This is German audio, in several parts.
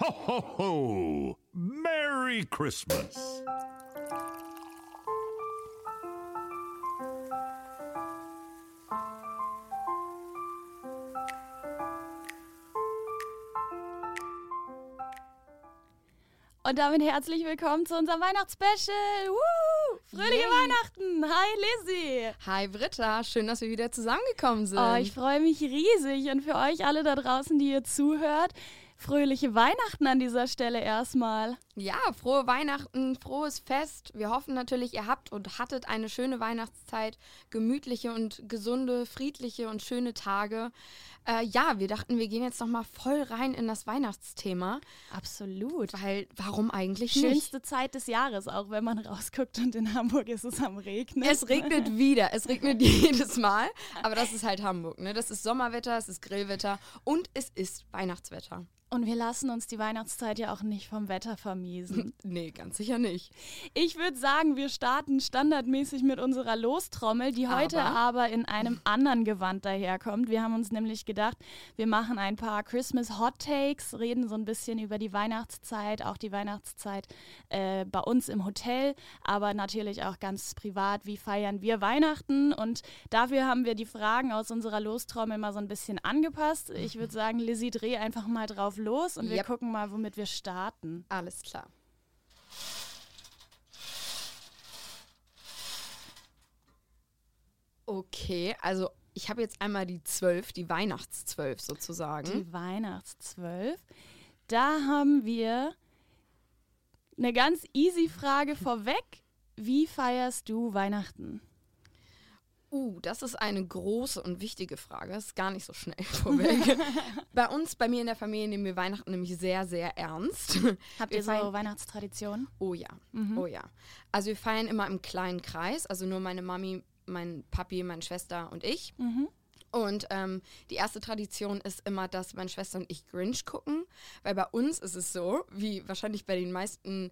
Ho, ho, ho! Merry Christmas! Und damit herzlich willkommen zu unserem Weihnachtsspecial. Woo! Fröhliche Yay. Weihnachten. Hi Lizzie. Hi Britta, schön, dass wir wieder zusammengekommen sind. Oh, ich freue mich riesig. Und für euch alle da draußen, die ihr zuhört, fröhliche Weihnachten an dieser Stelle erstmal. Ja, frohe Weihnachten, frohes Fest. Wir hoffen natürlich, ihr habt und hattet eine schöne Weihnachtszeit, gemütliche und gesunde, friedliche und schöne Tage. Äh, ja, wir dachten, wir gehen jetzt noch mal voll rein in das Weihnachtsthema, Absolut. weil warum eigentlich nicht? Schönste Zeit des Jahres, auch wenn man rausguckt und in Hamburg ist es am Regnen. Es regnet wieder, es regnet jedes Mal, aber das ist halt Hamburg, ne? Das ist Sommerwetter, es ist Grillwetter und es ist Weihnachtswetter. Und wir lassen uns die Weihnachtszeit ja auch nicht vom Wetter vermiesen. Nee, ganz sicher nicht. Ich würde sagen, wir starten standardmäßig mit unserer Lostrommel, die heute Aber? aber in einem anderen Gewand daherkommt. Wir haben uns nämlich gedacht, wir machen ein paar Christmas Hot Takes, reden so ein bisschen über die Weihnachtszeit, auch die Weihnachtszeit äh, bei uns im Hotel, aber natürlich auch ganz privat, wie feiern wir Weihnachten. Und dafür haben wir die Fragen aus unserer Lostrommel mal so ein bisschen angepasst. Ich würde sagen, Lizzie, dreh einfach mal drauf los und wir Yep. gucken mal, womit wir starten. Alles klar. Okay, also ich habe jetzt einmal die zwölf, die Weihnachtszwölf sozusagen. Die Weihnachtszwölf. Da haben wir eine ganz easy Frage vorweg. Wie feierst du Weihnachten? Uh, das ist eine große und wichtige Frage. Das ist gar nicht so schnell vorweg. bei uns, bei mir in der Familie, nehmen wir Weihnachten nämlich sehr, sehr ernst. Habt Wir ihr so feiern- Weihnachtstraditionen? Oh ja, oh ja. Also wir feiern immer im kleinen Kreis, also nur meine Mami, mein Papi, meine Schwester und ich. Und ähm, die erste Tradition ist immer, dass meine Schwester und ich Grinch gucken, weil bei uns ist es so, wie wahrscheinlich bei den meisten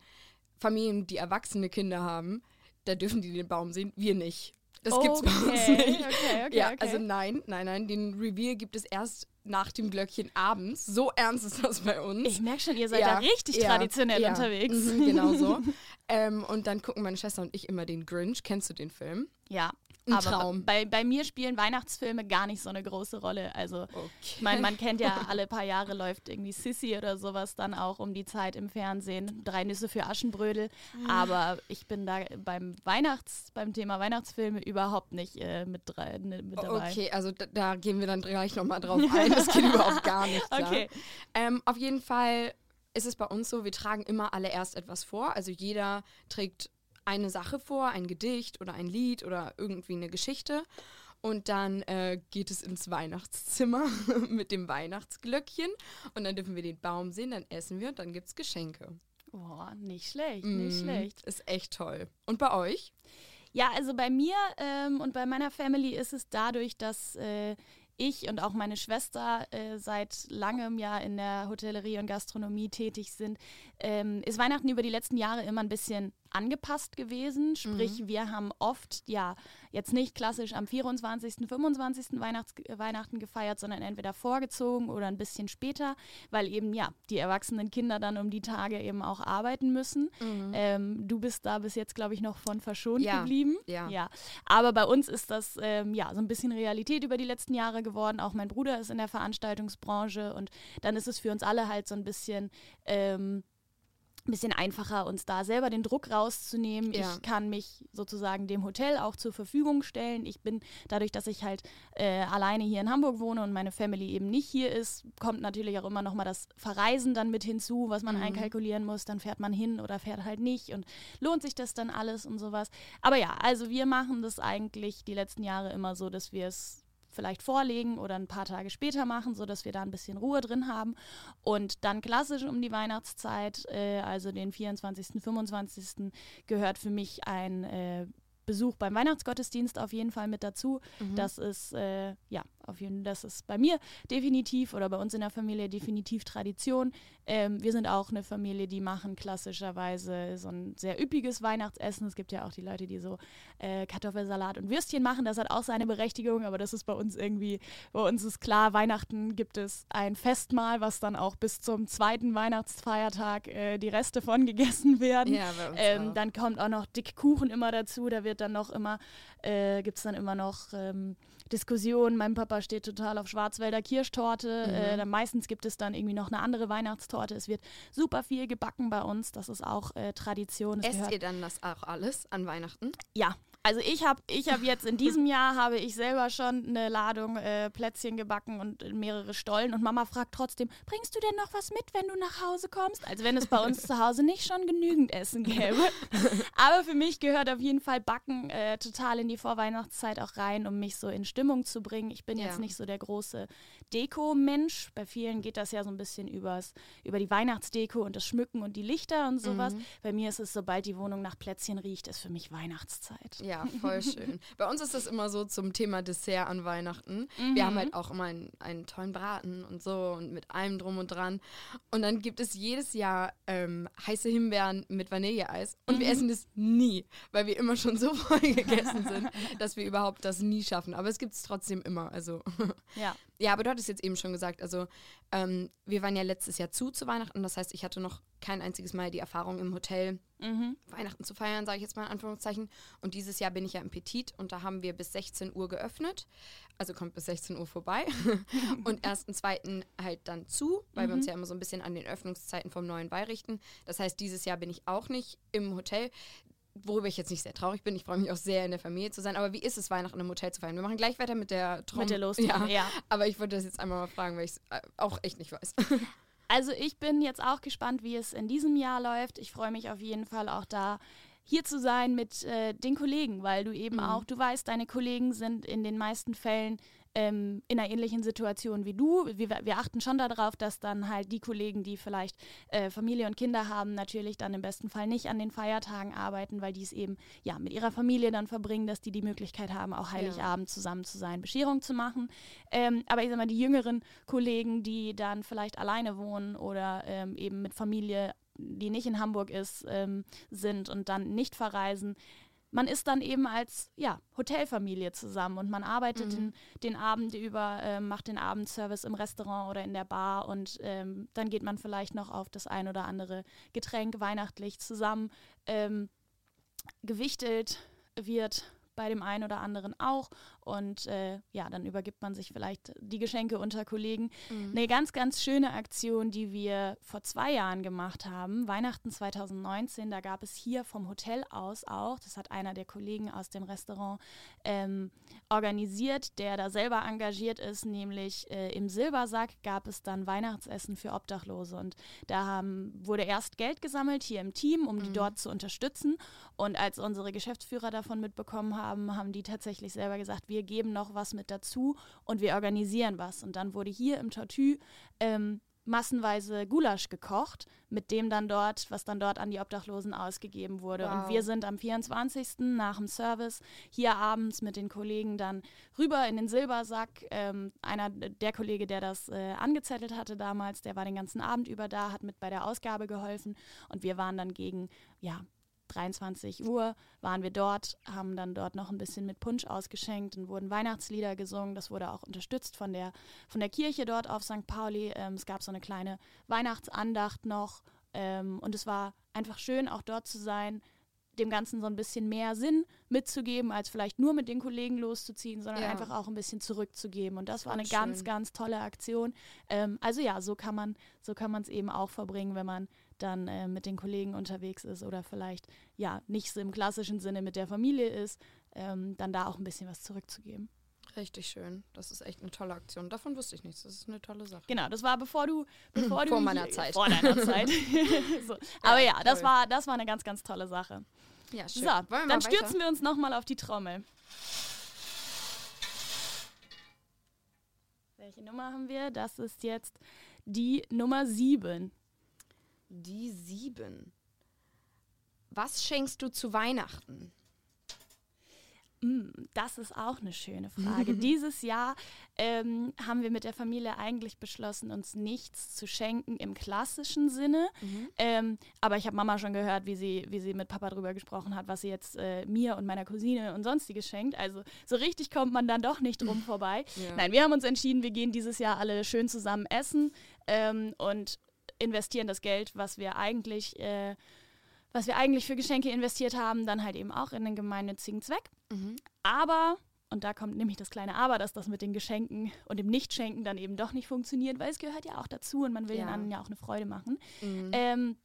Familien, die erwachsene Kinder haben, da dürfen die den Baum sehen, wir nicht. Das gibt's bei uns Okay, nicht. okay, okay, ja, okay. also nein, nein, nein, den Reveal gibt es erst nach dem Glöckchen abends. So ernst ist das bei uns. Ich merke schon, ihr seid da richtig traditionell ja, unterwegs. Mhm, genau so. ähm, und dann gucken meine Schwester und ich immer den Grinch. Kennst du den Film? Ja. Ein aber Traum. Bei, bei mir spielen Weihnachtsfilme gar nicht so eine große Rolle. Also, ich meine, man kennt ja, alle paar Jahre läuft irgendwie Sissy oder sowas dann auch um die Zeit im Fernsehen. Drei Nüsse für Aschenbrödel. Aber ich bin da beim Weihnachts, beim Thema Weihnachtsfilme überhaupt nicht äh, mit, drei, ne, mit dabei. Okay, also da, da gehen wir dann gleich nochmal drauf ein. Das geht überhaupt gar nicht. Klar. Okay. Ähm, auf jeden Fall ist es bei uns so, wir tragen immer alle erst etwas vor. Also jeder trägt eine Sache vor, ein Gedicht oder ein Lied oder irgendwie eine Geschichte. Und dann äh, geht es ins Weihnachtszimmer mit dem Weihnachtsglöckchen. Und dann dürfen wir den Baum sehen, dann essen wir und dann gibt es Geschenke. Boah, nicht schlecht, nicht Mm, schlecht. Ist echt toll. Und bei euch? Ja, also bei mir ähm, und bei meiner Family ist es dadurch, dass äh, ich und auch meine Schwester äh, seit langem ja in der Hotellerie und Gastronomie tätig sind, ähm, ist Weihnachten über die letzten Jahre immer ein bisschen angepasst gewesen. Sprich, wir haben oft, ja, jetzt nicht klassisch am 24., 25. Weihnachts Weihnachten gefeiert, sondern entweder vorgezogen oder ein bisschen später, weil eben, ja, die erwachsenen Kinder dann um die Tage eben auch arbeiten müssen. Ähm, du bist da bis jetzt, glaube ich, noch von verschont Ja, geblieben. ja. ja. Aber bei uns ist das, ähm, ja, so ein bisschen Realität über die letzten Jahre geworden. Auch mein Bruder ist in der Veranstaltungsbranche und dann ist es für uns alle halt so ein bisschen, ähm, bisschen einfacher, uns da selber den Druck rauszunehmen. Ja. Ich kann mich sozusagen dem Hotel auch zur Verfügung stellen. Ich bin dadurch, dass ich halt äh, alleine hier in Hamburg wohne und meine Family eben nicht hier ist, kommt natürlich auch immer noch mal das Verreisen dann mit hinzu, was man einkalkulieren muss. Dann fährt man hin oder fährt halt nicht und lohnt sich das dann alles und sowas. Aber ja, also wir machen das eigentlich die letzten Jahre immer so, dass wir es vielleicht vorlegen oder ein paar Tage später machen, sodass wir da ein bisschen Ruhe drin haben. Und dann klassisch um die Weihnachtszeit, äh, also den 24., 25. gehört für mich ein äh, Besuch beim Weihnachtsgottesdienst auf jeden Fall mit dazu. Das ist äh, ja auf jeden das ist bei mir definitiv oder bei uns in der Familie definitiv Tradition. Ähm, wir sind auch eine Familie, die machen klassischerweise so ein sehr üppiges Weihnachtsessen. Es gibt ja auch die Leute, die so äh, Kartoffelsalat und Würstchen machen. Das hat auch seine Berechtigung, aber das ist bei uns irgendwie, bei uns ist klar, Weihnachten gibt es ein Festmahl, was dann auch bis zum zweiten Weihnachtsfeiertag äh, die Reste von gegessen werden. Ja, ähm, dann kommt auch noch dick Kuchen immer dazu. Da wird dann noch immer, äh, gibt es dann immer noch ähm, Diskussionen. Mein Papa steht total auf Schwarzwälder Kirschtorte. Mhm. Äh, dann meistens gibt es dann irgendwie noch eine andere Weihnachtstorte. Es wird super viel gebacken bei uns. Das ist auch äh, Tradition. Esst ihr dann das auch alles an Weihnachten? Ja, also ich habe ich hab jetzt in diesem Jahr habe ich selber schon eine Ladung äh, Plätzchen gebacken und mehrere Stollen und Mama fragt trotzdem, bringst du denn noch was mit, wenn du nach Hause kommst? Als wenn es bei uns zu Hause nicht schon genügend Essen gäbe. Aber für mich gehört auf jeden Fall Backen äh, total in die Vorweihnachtszeit auch rein, um mich so in Stimmung zu bringen. Ich bin ja. jetzt nicht so der große Deko-Mensch. Bei vielen geht das ja so ein bisschen übers, über die Weihnachtsdeko und das Schmücken und die Lichter und sowas. Mhm. Bei mir ist es, sobald die Wohnung nach Plätzchen riecht, ist für mich Weihnachtszeit. Ja, voll schön. Bei uns ist das immer so zum Thema Dessert an Weihnachten. Mhm. Wir haben mhm. halt auch immer einen, einen, tollen Braten und so und mit allem drum und dran. Und dann gibt es jedes Jahr ähm, heiße Himbeeren mit Vanilleeis. Und mhm. wir essen das nie, weil wir immer schon so voll gegessen sind, dass wir überhaupt das nie schaffen. Aber es gibt es trotzdem immer. Also ja. Ja, aber du hattest jetzt eben schon gesagt, also ähm, wir waren ja letztes Jahr zu zu Weihnachten. Das heißt, ich hatte noch kein einziges Mal die Erfahrung im Hotel mhm. Weihnachten zu feiern, sage ich jetzt mal in Anführungszeichen. Und dieses Jahr bin ich ja im Petit und da haben wir bis 16 Uhr geöffnet. Also kommt bis 16 Uhr vorbei. und ersten, zweiten halt dann zu, weil mhm. wir uns mhm. ja immer so ein bisschen an den Öffnungszeiten vom neuen Ball richten. Das heißt, dieses Jahr bin ich auch nicht im Hotel worüber ich jetzt nicht sehr traurig bin. Ich freue mich auch sehr, in der Familie zu sein. Aber wie ist es, Weihnachten im Hotel zu feiern? Wir machen gleich weiter mit der Trommel. Mit der Los ja. ja. Aber ich wollte das jetzt einmal mal fragen, weil ich es äh, auch echt nicht weiß. Also ich bin jetzt auch gespannt, wie es in diesem Jahr läuft. Ich freue mich auf jeden Fall auch da hier zu sein mit äh, den Kollegen, weil du eben mhm. auch, du weißt, deine Kollegen sind in den meisten Fällen ähm, in einer ähnlichen Situation wie du. Wir, wir, achten schon darauf, dass dann halt die Kollegen, die vielleicht äh, Familie und Kinder haben, natürlich dann im besten Fall nicht an den Feiertagen arbeiten, weil die es eben ja mit ihrer Familie dann verbringen, dass die die Möglichkeit haben, auch Heiligabend ja. zusammen zu sein, Bescherung zu machen. Ähm, aber ich sag mal, die jüngeren Kollegen, die dann vielleicht alleine wohnen oder ähm, eben mit Familie die nicht in Hamburg ist, ähm, sind und dann nicht verreisen, man ist dann eben als ja, Hotelfamilie zusammen und man arbeitet mhm. den, den, Abend über, äh, macht den Abendservice im Restaurant oder in der Bar und ähm, dann geht man vielleicht noch auf das ein oder andere Getränk weihnachtlich zusammen. Ähm, gewichtelt wird bei dem einen oder anderen auch. Und äh, ja, dann übergibt man sich vielleicht die Geschenke unter Kollegen. Mhm. Eine ganz, ganz schöne Aktion, die wir vor zwei Jahren gemacht haben, Weihnachten 2019, da gab es hier vom Hotel aus auch, das hat einer der Kollegen aus dem Restaurant ähm, organisiert, der da selber engagiert ist, nämlich äh, im Silbersack gab es dann Weihnachtsessen für Obdachlose. Und da haben, wurde erst Geld gesammelt hier im Team, um mhm. die dort zu unterstützen. Und als unsere Geschäftsführer davon mitbekommen haben, haben die tatsächlich selber gesagt, wir geben noch was mit dazu und wir organisieren was. Und dann wurde hier im Tortue ähm, massenweise Gulasch gekocht, mit dem dann dort, was dann dort an die Obdachlosen ausgegeben wurde. Wow. Und wir sind am 24. nach dem Service hier abends mit den Kollegen dann rüber in den Silbersack. Ähm, einer der Kollege, der das äh, angezettelt hatte damals, der war den ganzen Abend über da, hat mit bei der Ausgabe geholfen und wir waren dann gegen, ja, 23 Uhr waren wir dort, haben dann dort noch ein bisschen mit Punsch ausgeschenkt und wurden Weihnachtslieder gesungen. Das wurde auch unterstützt von der, von der Kirche dort auf St. Pauli. Ähm, es gab so eine kleine Weihnachtsandacht noch ähm, und es war einfach schön, auch dort zu sein, dem Ganzen so ein bisschen mehr Sinn mitzugeben, als vielleicht nur mit den Kollegen loszuziehen, sondern ja. einfach auch ein bisschen zurückzugeben. Und das war eine schön. ganz, ganz tolle Aktion. Ähm, also ja, so kann man, so kann man es eben auch verbringen, wenn man dann äh, mit den Kollegen unterwegs ist oder vielleicht ja nicht so im klassischen Sinne mit der Familie ist, ähm, dann da auch ein bisschen was zurückzugeben. Richtig schön. Das ist echt eine tolle Aktion. Davon wusste ich nichts. Das ist eine tolle Sache. Genau, das war bevor du, bevor du vor meiner Zeit. Vor deiner Zeit. so. Aber ja, das war, das war eine ganz, ganz tolle Sache. Ja, schön. So, dann stürzen wir uns nochmal auf die Trommel. Welche Nummer haben wir? Das ist jetzt die Nummer 7. Die sieben. Was schenkst du zu Weihnachten? Mm, das ist auch eine schöne Frage. Dieses Jahr ähm, haben wir mit der Familie eigentlich beschlossen, uns nichts zu schenken im klassischen Sinne. Mhm. Ähm, aber ich habe Mama schon gehört, wie sie, wie sie mit Papa darüber gesprochen hat, was sie jetzt äh, mir und meiner Cousine und sonstiges schenkt. Also so richtig kommt man dann doch nicht drum vorbei. Ja. Nein, wir haben uns entschieden, wir gehen dieses Jahr alle schön zusammen essen ähm, und investieren das Geld, was wir eigentlich äh, was wir eigentlich für Geschenke investiert haben, dann halt eben auch in den gemeinnützigen Zweck. Mhm. Aber, und da kommt nämlich das kleine Aber, dass das mit den Geschenken und dem Nichtschenken dann eben doch nicht funktioniert, weil es gehört ja auch dazu und man will ja. den anderen ja auch eine Freude machen. Mhm. Ähm,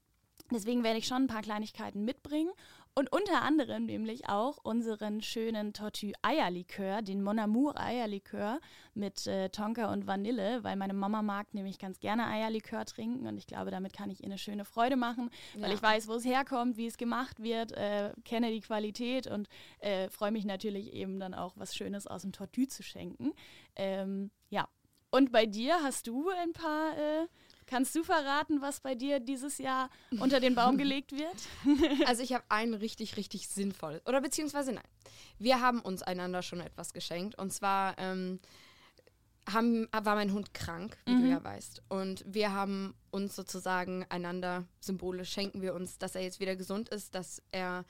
deswegen werde ich schon ein paar Kleinigkeiten mitbringen und unter anderem nämlich auch unseren schönen Tortue Eierlikör, den Mon Amour Eierlikör mit äh, Tonka und Vanille, weil meine Mama mag nämlich ganz gerne Eierlikör trinken und ich glaube, damit kann ich ihr eine schöne Freude machen, weil ja. ich weiß, wo es herkommt, wie es gemacht wird, äh, kenne die Qualität und äh, freue mich natürlich eben dann auch was Schönes aus dem Tortue zu schenken. Ähm, ja. Und bei dir hast du ein paar äh, Kannst du verraten, was bei dir dieses Jahr unter den Baum gelegt wird? also ich habe einen richtig, richtig sinnvoll. Oder beziehungsweise nein. Wir haben uns einander schon etwas geschenkt. Und zwar ähm, haben, war mein Hund krank, wie mhm. du ja weißt. Und wir haben uns sozusagen einander symbolisch schenken wir uns, dass er jetzt wieder gesund ist, dass er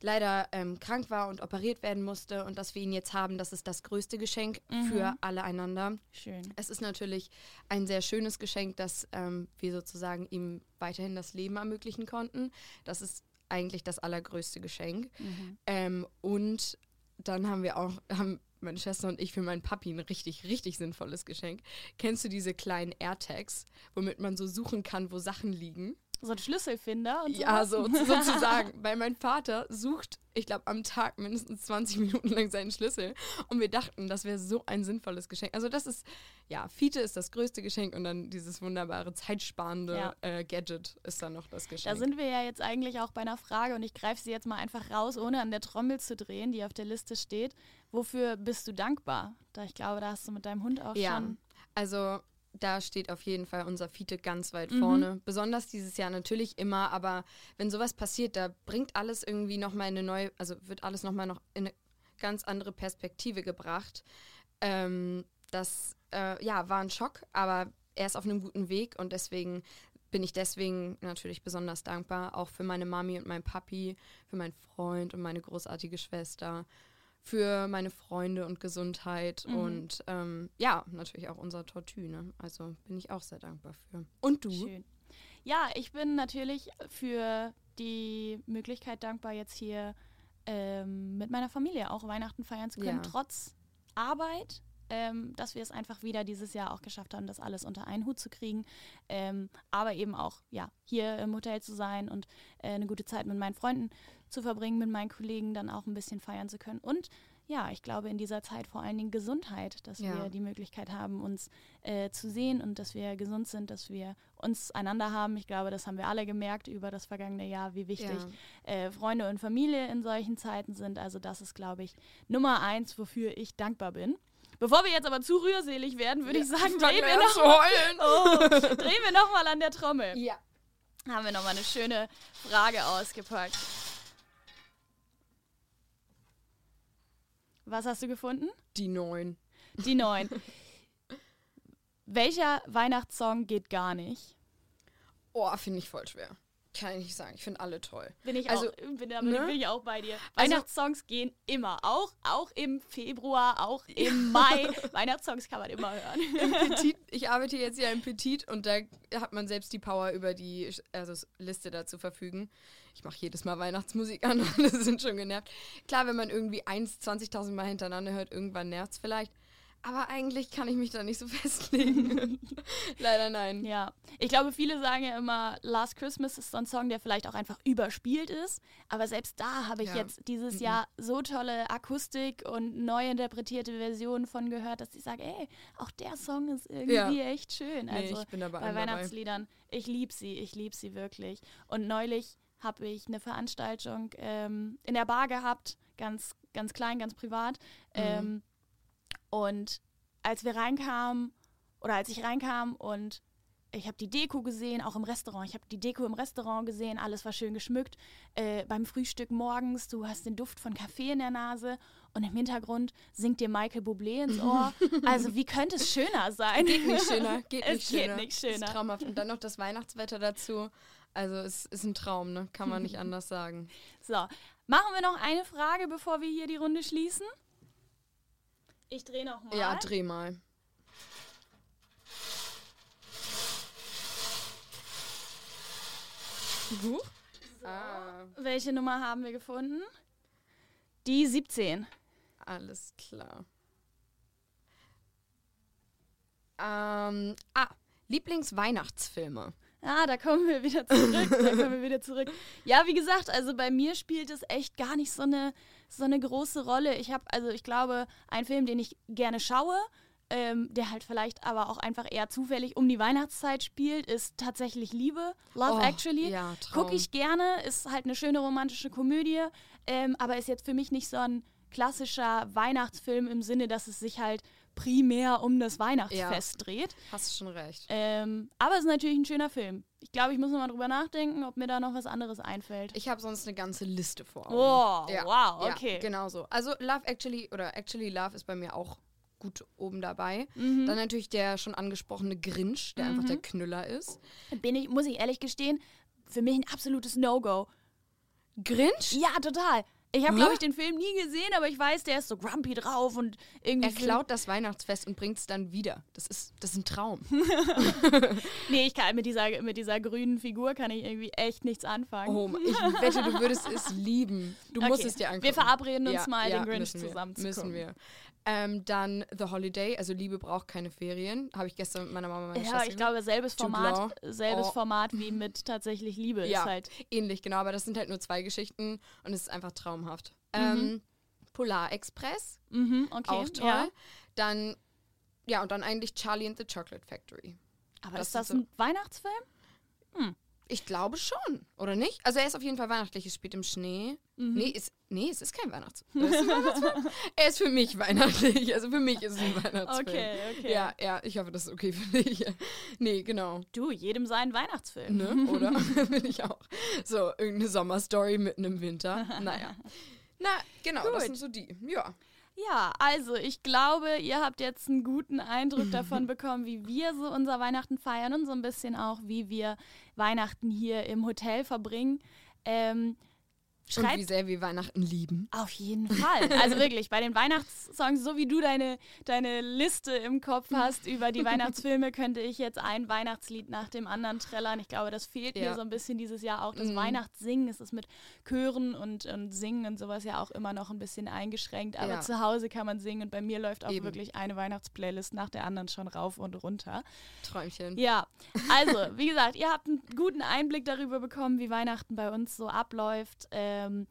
leider ähm, krank war und operiert werden musste und dass wir ihn jetzt haben, das ist das größte Geschenk mhm. für alle einander. Schön. Es ist natürlich ein sehr schönes Geschenk, dass ähm, wir sozusagen ihm weiterhin das Leben ermöglichen konnten. Das ist eigentlich das allergrößte Geschenk. Mhm. Ähm, und dann haben wir auch, haben meine Schwester und ich für meinen Papi ein richtig, richtig sinnvolles Geschenk. Kennst du diese kleinen AirTags, womit man so suchen kann, wo Sachen liegen? So ein Schlüsselfinder und so. Ja, so, sozusagen. Weil mein Vater sucht, ich glaube, am Tag mindestens 20 Minuten lang seinen Schlüssel. Und wir dachten, das wäre so ein sinnvolles Geschenk. Also das ist, ja, Fiete ist das größte Geschenk und dann dieses wunderbare, zeitsparende ja. äh, Gadget ist dann noch das Geschenk. Da sind wir ja jetzt eigentlich auch bei einer Frage und ich greife sie jetzt mal einfach raus, ohne an der Trommel zu drehen, die auf der Liste steht. Wofür bist du dankbar? Da ich glaube, da hast du mit deinem Hund auch ja. schon... Also da steht auf jeden Fall unser Fiete ganz weit mhm. vorne. Besonders dieses Jahr natürlich immer, aber wenn sowas passiert, da bringt alles irgendwie nochmal eine neue, also wird alles nochmal noch in eine ganz andere Perspektive gebracht. Ähm, das äh, ja, war ein Schock, aber er ist auf einem guten Weg und deswegen bin ich deswegen natürlich besonders dankbar, auch für meine Mami und meinen Papi, für meinen Freund und meine großartige Schwester für meine Freunde und Gesundheit mhm. und ähm, ja, natürlich auch unser Tortue. Ne? Also bin ich auch sehr dankbar für. Und du? Schön. Ja, ich bin natürlich für die Möglichkeit dankbar, jetzt hier ähm, mit meiner Familie auch Weihnachten feiern zu können, ja. trotz Arbeit. Ähm, dass wir es einfach wieder dieses Jahr auch geschafft haben, das alles unter einen Hut zu kriegen. Ähm, aber eben auch, ja, hier im Hotel zu sein und äh, eine gute Zeit mit meinen Freunden zu verbringen, mit meinen Kollegen dann auch ein bisschen feiern zu können. Und ja, ich glaube in dieser Zeit vor allen Dingen Gesundheit, dass ja. wir die Möglichkeit haben, uns äh, zu sehen und dass wir gesund sind, dass wir uns einander haben. Ich glaube, das haben wir alle gemerkt über das vergangene Jahr, wie wichtig ja. äh, Freunde und Familie in solchen Zeiten sind. Also das ist, glaube ich, Nummer eins, wofür ich dankbar bin. Bevor wir jetzt aber zu rührselig werden, würde ja, ich sagen, drehen wir, noch mal, oh, drehen wir noch mal an der Trommel. Ja. Haben wir noch mal eine schöne Frage ausgepackt. Was hast du gefunden? Die neun. Die neun. Welcher Weihnachtssong geht gar nicht? Oh, finde ich voll schwer. Kann ich nicht sagen. Ich finde alle toll. Bin ich, also, auch, bin, da ne? bin ich auch bei dir. Also, Weihnachtssongs gehen immer. Auch, auch im Februar, auch im Mai. Weihnachtssongs kann man immer hören. Petit, ich arbeite jetzt ja im Petit und da hat man selbst die Power über die also Liste da zu verfügen. Ich mache jedes Mal Weihnachtsmusik an und alle sind schon genervt. Klar, wenn man irgendwie 1, 20.000 Mal hintereinander hört, irgendwann nervt es vielleicht. Aber eigentlich kann ich mich da nicht so festlegen. Leider nein. Ja. Ich glaube, viele sagen ja immer, Last Christmas ist so ein Song, der vielleicht auch einfach überspielt ist. Aber selbst da habe ich ja. jetzt dieses mhm. Jahr so tolle Akustik und neu interpretierte Versionen von gehört, dass ich sage, ey, auch der Song ist irgendwie ja. echt schön. Also ich bin aber bei Weihnachtsliedern, dabei. ich liebe sie, ich liebe sie wirklich. Und neulich habe ich eine Veranstaltung ähm, in der Bar gehabt, ganz, ganz klein, ganz privat. Mhm. Ähm, und als wir reinkamen, oder als ich reinkam und ich habe die Deko gesehen, auch im Restaurant. Ich habe die Deko im Restaurant gesehen, alles war schön geschmückt. Äh, beim Frühstück morgens, du hast den Duft von Kaffee in der Nase und im Hintergrund singt dir Michael Bublé ins Ohr. Also wie könnte es schöner sein? Geht nicht schöner, geht Es nicht geht schöner. nicht schöner. Ist traumhaft. Und dann noch das Weihnachtswetter dazu. Also es ist ein Traum, ne? Kann man nicht anders sagen. So, machen wir noch eine Frage, bevor wir hier die Runde schließen. Ich drehe noch mal. Ja, dreh mal. Huch. Ah, Welche Nummer haben wir gefunden? Die 17. alles klar. Ähm, ah, Lieblingsweihnachtsfilme. Ah, da kommen wir wieder zurück. da kommen wir wieder zurück. Ja, wie gesagt, also bei mir spielt es echt gar nicht so eine, so eine große Rolle. Ich habe, also ich glaube, ein Film, den ich gerne schaue, ähm, der halt vielleicht aber auch einfach eher zufällig um die Weihnachtszeit spielt, ist tatsächlich Liebe. Love Oh, Actually. ja. Gucke ich gerne, ist halt eine schöne romantische Komödie, ähm, aber ist jetzt für mich nicht so ein klassischer Weihnachtsfilm im Sinne, dass es sich halt primär um das Weihnachtsfest dreht. Hast schon recht. Ähm, aber es ist natürlich ein schöner Film. Ich glaube, ich muss noch mal drüber nachdenken, ob mir da noch was anderes einfällt. Ich habe sonst eine ganze Liste vor Augen. Oh, Ja, wow, ja, okay. genau so. Also Love Actually oder Actually Love ist bei mir auch gut oben dabei. Mhm. Dann natürlich der schon angesprochene Grinch, der einfach der Knüller ist. Bin ich, muss ich ehrlich gestehen, für mich ein absolutes No-Go. Grinch? Ja, total. Ich habe, Hä? glaube ich, den Film nie gesehen, aber ich weiß, der ist so grumpy drauf und irgendwie. Er klaut das Weihnachtsfest und bringt es dann wieder. Das ist, das ist ein Traum. Nee, ich kann mit dieser, mit dieser grünen Figur kann ich irgendwie echt nichts anfangen. Oh, ich wette, du würdest es lieben. Du musst Okay. es dir angucken. Wir verabreden uns Ja, mal, ja, den Grinch zusammen zu Müssen wir. Ähm, dann The Holiday, also Liebe braucht keine Ferien. Habe ich gestern mit meiner Mama und meiner Ja, Schwester ich glaube, selbes Format, selbes Oh. Format wie mit tatsächlich Liebe Ja, ist halt. ähnlich, genau. Aber das sind halt nur zwei Geschichten und es ist einfach traumhaft. Ähm, Polar Express, Mhm, okay. auch toll. Ja. Dann, ja, und dann eigentlich Charlie and the Chocolate Factory. Aber Das ist das so- ein Weihnachtsfilm? Ich glaube schon, oder nicht? Also er ist auf jeden Fall weihnachtlich, es spielt im Schnee. Mhm. Nee, ist, nee, es ist kein Weihnachtsfilm. Ist Weihnachtsfilm? er ist für mich weihnachtlich. Also für mich ist es ein Weihnachtsfilm. Okay, okay. Ja, ja, ich hoffe, das ist okay für dich. Nee, genau. Du, jedem sein Weihnachtsfilm. Ne? Oder? Bin ich auch. So, irgendeine Sommerstory mitten im Winter. Naja. Na, genau, das Gut. sind so die. Ja. Ja, also ich glaube, ihr habt jetzt einen guten Eindruck davon bekommen, wie wir so unser Weihnachten feiern und so ein bisschen auch, wie wir Weihnachten hier im Hotel verbringen. Ähm, Und wie schreibt sehr wir Weihnachten lieben. auf jeden Fall. Also wirklich, bei den Weihnachtssongs, so wie du deine, deine Liste im Kopf hast über die Weihnachtsfilme, könnte ich jetzt ein Weihnachtslied nach dem anderen trällern. Ich glaube, das fehlt mir Ja. so ein bisschen dieses Jahr auch. Das Mhm. Weihnachtssingen, es ist mit Chören und, und Singen und sowas ja auch immer noch ein bisschen eingeschränkt. Aber Ja. zu Hause kann man singen und bei mir läuft auch Eben. wirklich eine Weihnachtsplaylist nach der anderen schon rauf und runter. Träumchen. Ja, also, wie gesagt, ihr habt einen guten Einblick darüber bekommen, wie Weihnachten bei uns so abläuft. Ähm,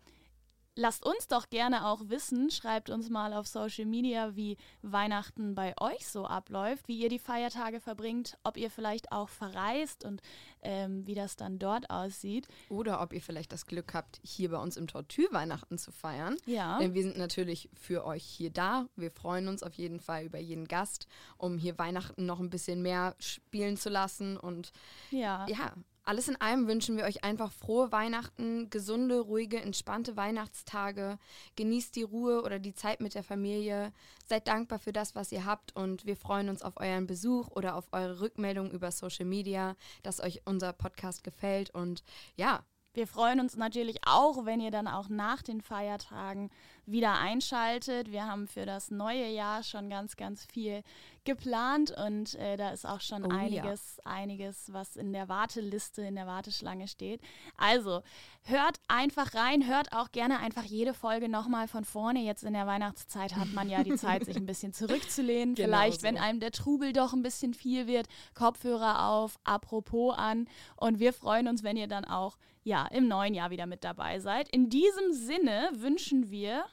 lasst uns doch gerne auch wissen, schreibt uns mal auf Social Media, wie Weihnachten bei euch so abläuft, wie ihr die Feiertage verbringt, ob ihr vielleicht auch verreist und ähm, wie das dann dort aussieht. Oder ob ihr vielleicht das Glück habt, hier bei uns im Tortue Weihnachten zu feiern. Ja. Denn wir sind natürlich für euch hier da. Wir freuen uns auf jeden Fall über jeden Gast, um hier Weihnachten noch ein bisschen mehr spielen zu lassen. Und Ja. ja, alles in allem wünschen wir euch einfach frohe Weihnachten, gesunde, ruhige, entspannte Weihnachtstage. Genießt die Ruhe oder die Zeit mit der Familie. Seid dankbar für das, was ihr habt und wir freuen uns auf euren Besuch oder auf eure Rückmeldung über Social Media, dass euch unser Podcast gefällt. Und ja, Wir freuen uns natürlich auch, wenn ihr dann auch nach den Feiertagen wieder einschaltet. Wir haben für das neue Jahr schon ganz, ganz viel geplant und äh, da ist auch schon Oh ja. einiges, einiges, was in der Warteliste, in der Warteschlange steht. Also hört einfach rein, hört auch gerne einfach jede Folge nochmal von vorne. Jetzt in der Weihnachtszeit hat man ja die Zeit, sich ein bisschen zurückzulehnen. Genau Vielleicht, so. wenn einem der Trubel doch ein bisschen viel wird, Kopfhörer auf, apropos an. Und wir freuen uns, wenn ihr dann auch ja, im neuen Jahr wieder mit dabei seid. In diesem Sinne wünschen wir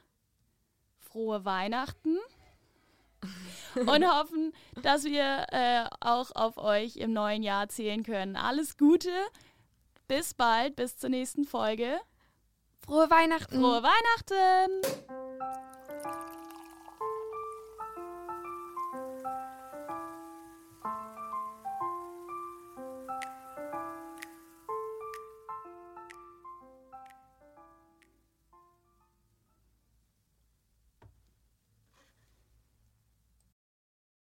frohe Weihnachten und hoffen, dass wir äh, auch auf euch im neuen Jahr zählen können. Alles Gute, bis bald, bis zur nächsten Folge. frohe Weihnachten! Frohe Weihnachten!